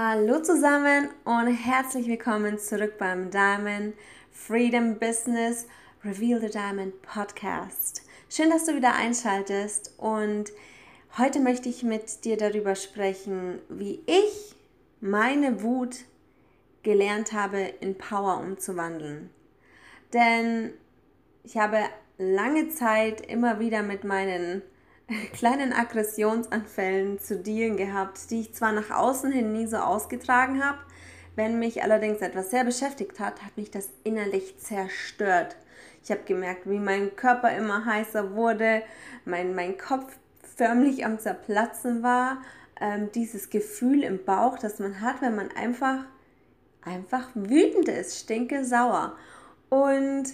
Hallo zusammen und herzlich willkommen zurück beim Diamond Freedom Business Reveal the Diamond Podcast. Schön, dass du wieder einschaltest und heute möchte ich mit dir darüber sprechen, wie ich meine Wut gelernt habe, in Power umzuwandeln. Denn ich habe lange Zeit immer wieder mit meinen kleinen Aggressionsanfällen zu dealen gehabt, die ich zwar nach außen hin nie so ausgetragen habe, wenn mich allerdings etwas sehr beschäftigt hat, hat mich das innerlich zerstört. Ich habe gemerkt, wie mein Körper immer heißer wurde, mein, mein Kopf förmlich am Zerplatzen war. Ähm, dieses Gefühl im Bauch, das man hat, wenn man einfach, einfach wütend ist, stinke sauer. Und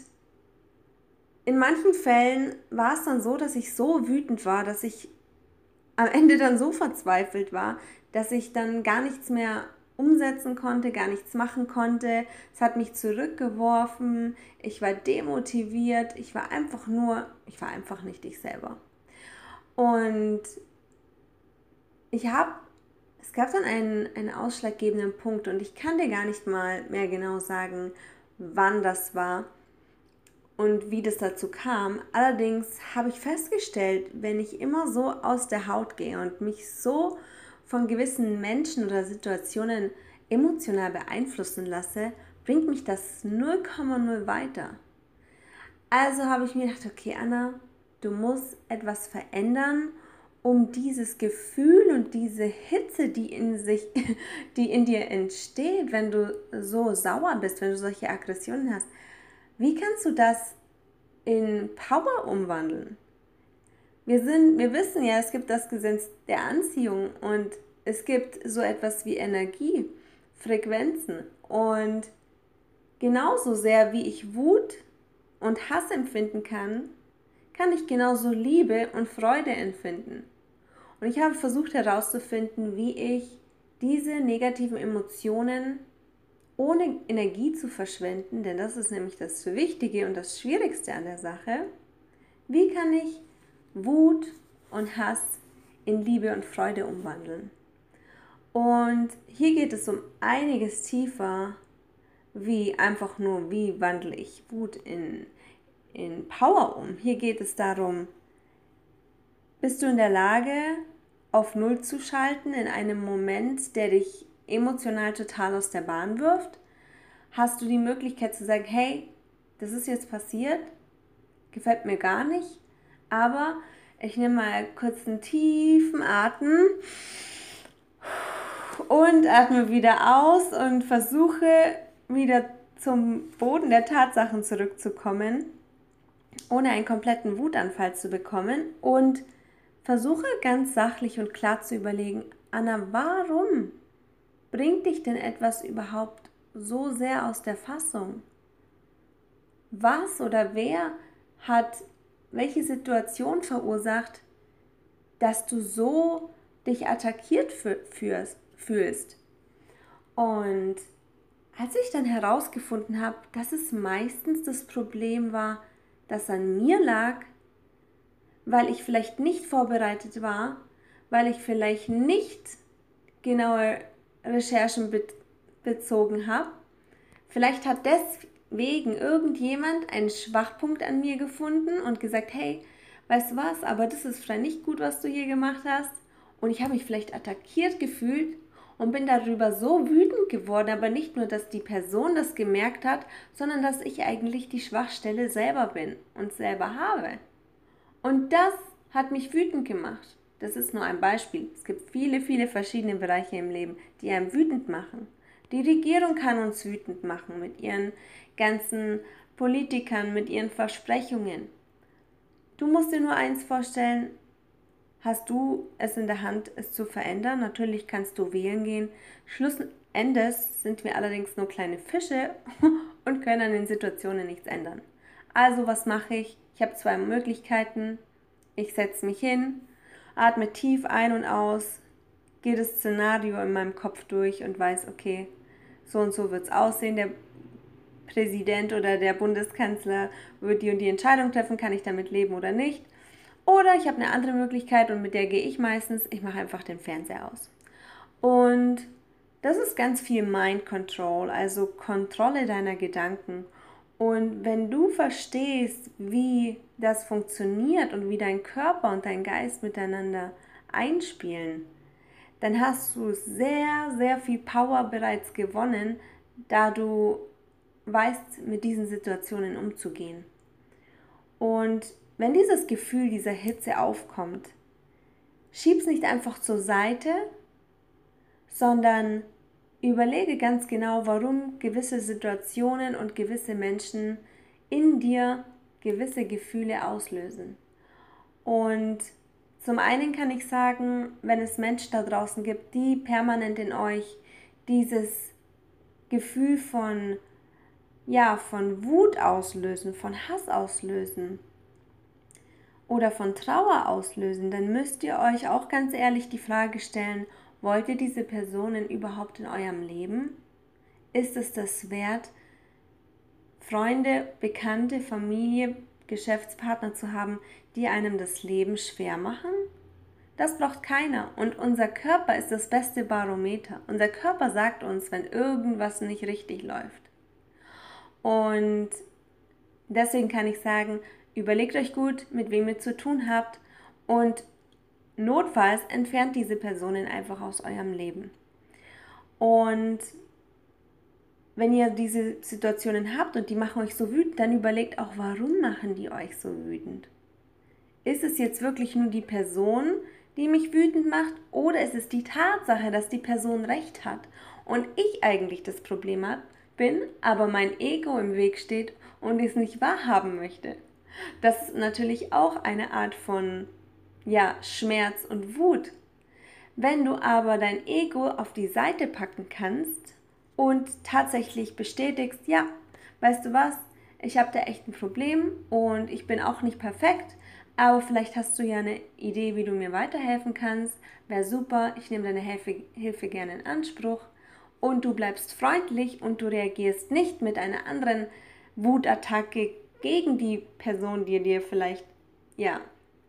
in manchen Fällen war es dann so, dass ich so wütend war, dass ich am Ende dann so verzweifelt war, dass ich dann gar nichts mehr umsetzen konnte, gar nichts machen konnte. Es hat mich zurückgeworfen, ich war demotiviert, ich war einfach nur, ich war einfach nicht ich selber. Und ich habe, es gab dann einen, einen ausschlaggebenden Punkt und ich kann dir gar nicht mal mehr genau sagen, wann das war und wie das dazu kam. Allerdings habe ich festgestellt, wenn ich immer so aus der Haut gehe und mich so von gewissen Menschen oder Situationen emotional beeinflussen lasse, bringt mich das 0,0 weiter. Also habe ich mir gedacht, okay, Anna, du musst etwas verändern, um dieses Gefühl und diese Hitze, die in sich, die in dir entsteht, wenn du so sauer bist, wenn du solche Aggressionen hast, wie kannst du das in Power umwandeln? Wir, sind, wir wissen ja, es gibt das Gesetz der Anziehung und es gibt so etwas wie Energie, Frequenzen. Und genauso sehr wie ich Wut und Hass empfinden kann, kann ich genauso Liebe und Freude empfinden. Und ich habe versucht herauszufinden, wie ich diese negativen Emotionen ohne Energie zu verschwenden, denn das ist nämlich das Wichtige und das Schwierigste an der Sache, wie kann ich Wut und Hass in Liebe und Freude umwandeln? Und hier geht es um einiges tiefer, wie einfach nur, wie wandle ich Wut in, in Power um. Hier geht es darum, bist du in der Lage, auf Null zu schalten in einem Moment, der dich emotional total aus der Bahn wirft, hast du die Möglichkeit zu sagen, hey, das ist jetzt passiert, gefällt mir gar nicht, aber ich nehme mal kurz einen tiefen Atem und atme wieder aus und versuche wieder zum Boden der Tatsachen zurückzukommen, ohne einen kompletten Wutanfall zu bekommen und versuche ganz sachlich und klar zu überlegen, Anna, warum bringt dich denn etwas überhaupt so sehr aus der Fassung? Was oder wer hat welche Situation verursacht, dass du so dich attackiert fühlst? Und als ich dann herausgefunden habe, dass es meistens das Problem war, das an mir lag, weil ich vielleicht nicht vorbereitet war, weil ich vielleicht nicht genaue Recherchen be bezogen habe. Vielleicht hat deswegen irgendjemand einen Schwachpunkt an mir gefunden und gesagt, hey, weißt du was, aber das ist vielleicht nicht gut, was du hier gemacht hast. Und ich habe mich vielleicht attackiert gefühlt und bin darüber so wütend geworden, aber nicht nur, dass die Person das gemerkt hat, sondern dass ich eigentlich die Schwachstelle selber bin und selber habe. Und das hat mich wütend gemacht. Das ist nur ein Beispiel. Es gibt viele, viele verschiedene Bereiche im Leben, die einem wütend machen. Die Regierung kann uns wütend machen mit ihren ganzen Politikern, mit ihren Versprechungen. Du musst dir nur eins vorstellen, hast du es in der Hand, es zu verändern. Natürlich kannst du wählen gehen. Schlussendes sind wir allerdings nur kleine Fische und können an den Situationen nichts ändern. Also was mache ich? Ich habe zwei Möglichkeiten. Ich setze mich hin, atme tief ein und aus, gehe das Szenario in meinem Kopf durch und weiß, okay, so und so wird es aussehen. Der Präsident oder der Bundeskanzler wird die und die Entscheidung treffen, kann ich damit leben oder nicht. Oder ich habe eine andere Möglichkeit und mit der gehe ich meistens, ich mache einfach den Fernseher aus. Und das ist ganz viel Mind Control, also Kontrolle deiner Gedanken. Und wenn du verstehst, wie das funktioniert und wie dein Körper und dein Geist miteinander einspielen, dann hast du sehr, sehr viel Power bereits gewonnen, da du weißt, mit diesen Situationen umzugehen. Und wenn dieses Gefühl dieser Hitze aufkommt, schieb's nicht einfach zur Seite, sondern überlege ganz genau, warum gewisse Situationen und gewisse Menschen in dir gewisse Gefühle auslösen. Und zum einen kann ich sagen, wenn es Menschen da draußen gibt, die permanent in euch dieses Gefühl von ja, von Wut auslösen, von Hass auslösen oder von Trauer auslösen, dann müsst ihr euch auch ganz ehrlich die Frage stellen, wollt ihr diese Personen überhaupt in eurem Leben? Ist es das wert, Freunde, Bekannte, Familie, Geschäftspartner zu haben, die einem das Leben schwer machen? Das braucht keiner. Und unser Körper ist das beste Barometer. Unser Körper sagt uns, wenn irgendwas nicht richtig läuft. Und deswegen kann ich sagen, überlegt euch gut, mit wem ihr zu tun habt und notfalls entfernt diese Personen einfach aus eurem Leben. Und wenn ihr diese Situationen habt und die machen euch so wütend, dann überlegt auch, warum machen die euch so wütend? Ist es jetzt wirklich nur die Person, die mich wütend macht, oder ist es die Tatsache, dass die Person recht hat und ich eigentlich das Problem bin, aber mein Ego im Weg steht und es nicht wahrhaben möchte. Das ist natürlich auch eine Art von ja, Schmerz und Wut. Wenn du aber dein Ego auf die Seite packen kannst und tatsächlich bestätigst, ja, weißt du was, ich habe da echt ein Problem und ich bin auch nicht perfekt, aber vielleicht hast du ja eine Idee, wie du mir weiterhelfen kannst. Wäre super, ich nehme deine Hilfe, Hilfe gerne in Anspruch und du bleibst freundlich und du reagierst nicht mit einer anderen Wutattacke gegen die Person, die dir vielleicht ja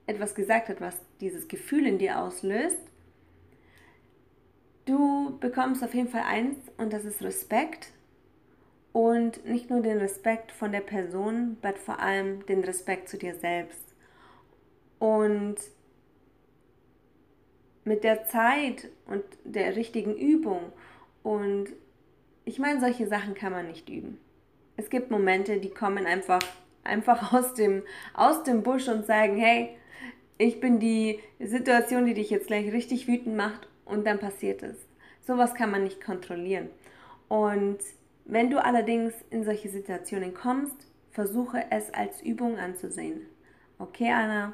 etwas gesagt hat, was dieses Gefühl in dir auslöst. Du bekommst auf jeden Fall eins und das ist Respekt und nicht nur den Respekt von der Person, aber vor allem den Respekt zu dir selbst. Und mit der Zeit und der richtigen Übung und ich meine, solche Sachen kann man nicht üben. Es gibt Momente, die kommen einfach, einfach aus, dem, aus dem Busch und sagen, hey, ich bin die Situation, die dich jetzt gleich richtig wütend macht und dann passiert es. Sowas kann man nicht kontrollieren. Und wenn du allerdings in solche Situationen kommst, versuche es als Übung anzusehen. Okay, Anna,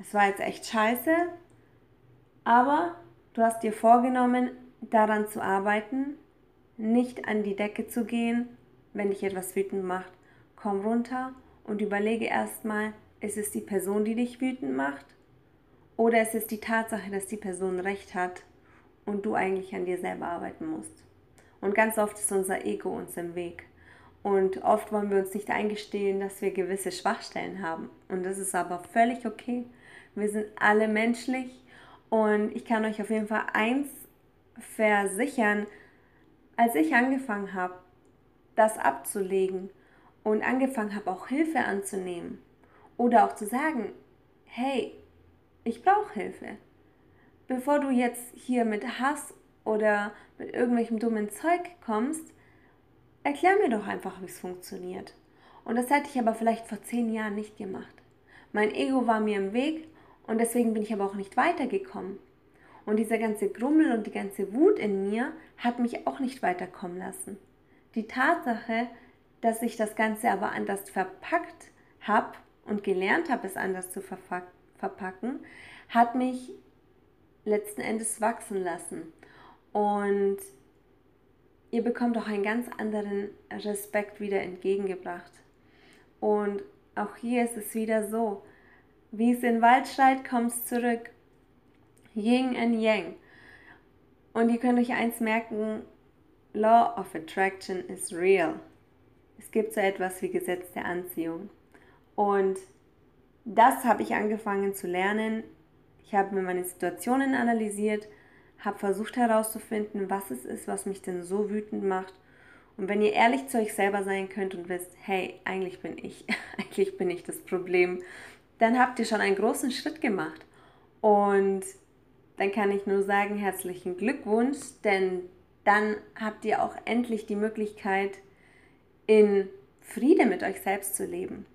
es war jetzt echt scheiße, aber du hast dir vorgenommen, daran zu arbeiten, nicht an die Decke zu gehen, wenn dich etwas wütend macht. Komm runter und überlege erstmal, ist es die Person, die dich wütend macht? Oder ist es die Tatsache, dass die Person recht hat und du eigentlich an dir selber arbeiten musst? Und ganz oft ist unser Ego uns im Weg. Und oft wollen wir uns nicht eingestehen, dass wir gewisse Schwachstellen haben. Und das ist aber völlig okay. Wir sind alle menschlich. Und ich kann euch auf jeden Fall eins versichern, als ich angefangen habe, das abzulegen und angefangen habe, auch Hilfe anzunehmen oder auch zu sagen, hey, ich brauche Hilfe. Bevor du jetzt hier mit Hass oder mit irgendwelchem dummen Zeug kommst, erklär mir doch einfach, wie es funktioniert. Und das hätte ich aber vielleicht vor zehn Jahren nicht gemacht. Mein Ego war mir im Weg und deswegen bin ich aber auch nicht weitergekommen. Und dieser ganze Grummel und die ganze Wut in mir hat mich auch nicht weiterkommen lassen. Die Tatsache, dass ich das Ganze aber anders verpackt habe und gelernt habe, es anders zu verpacken, hat mich letzten Endes wachsen lassen. Und ihr bekommt auch einen ganz anderen Respekt wieder entgegengebracht. Und auch hier ist es wieder so, wie es in Wald schreit, kommt es zurück. Yin and Yang. Und ihr könnt euch eins merken, Law of Attraction is real. Es gibt so etwas wie Gesetz der Anziehung. Und das habe ich angefangen zu lernen. Ich habe mir meine Situationen analysiert, habe versucht herauszufinden, was es ist, was mich denn so wütend macht. Und wenn ihr ehrlich zu euch selber sein könnt und wisst, hey, eigentlich bin ich, eigentlich bin ich das Problem, dann habt ihr schon einen großen Schritt gemacht. Und dann kann ich nur sagen, herzlichen Glückwunsch, denn dann habt ihr auch endlich die Möglichkeit, in Friede mit euch selbst zu leben.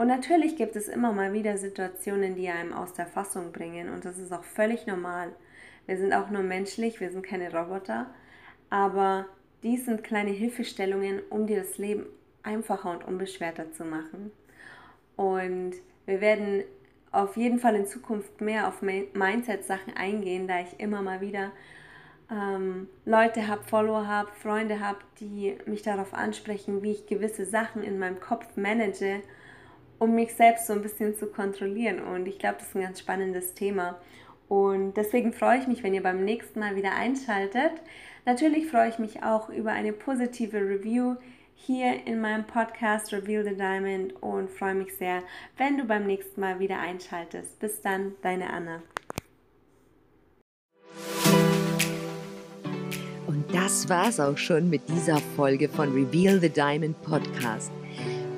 Und natürlich gibt es immer mal wieder Situationen, die einem aus der Fassung bringen und das ist auch völlig normal. Wir sind auch nur menschlich, wir sind keine Roboter, aber dies sind kleine Hilfestellungen, um dir das Leben einfacher und unbeschwerter zu machen. Und wir werden auf jeden Fall in Zukunft mehr auf Mindset-Sachen eingehen, da ich immer mal wieder ähm, Leute habe, Follower habe, Freunde habe, die mich darauf ansprechen, wie ich gewisse Sachen in meinem Kopf manage, um mich selbst so ein bisschen zu kontrollieren. Und ich glaube, das ist ein ganz spannendes Thema. Und deswegen freue ich mich, wenn ihr beim nächsten Mal wieder einschaltet. Natürlich freue ich mich auch über eine positive Review hier in meinem Podcast Reveal the Diamond und freue mich sehr, wenn du beim nächsten Mal wieder einschaltest. Bis dann, deine Anna. Und das war's auch schon mit dieser Folge von Reveal the Diamond Podcast.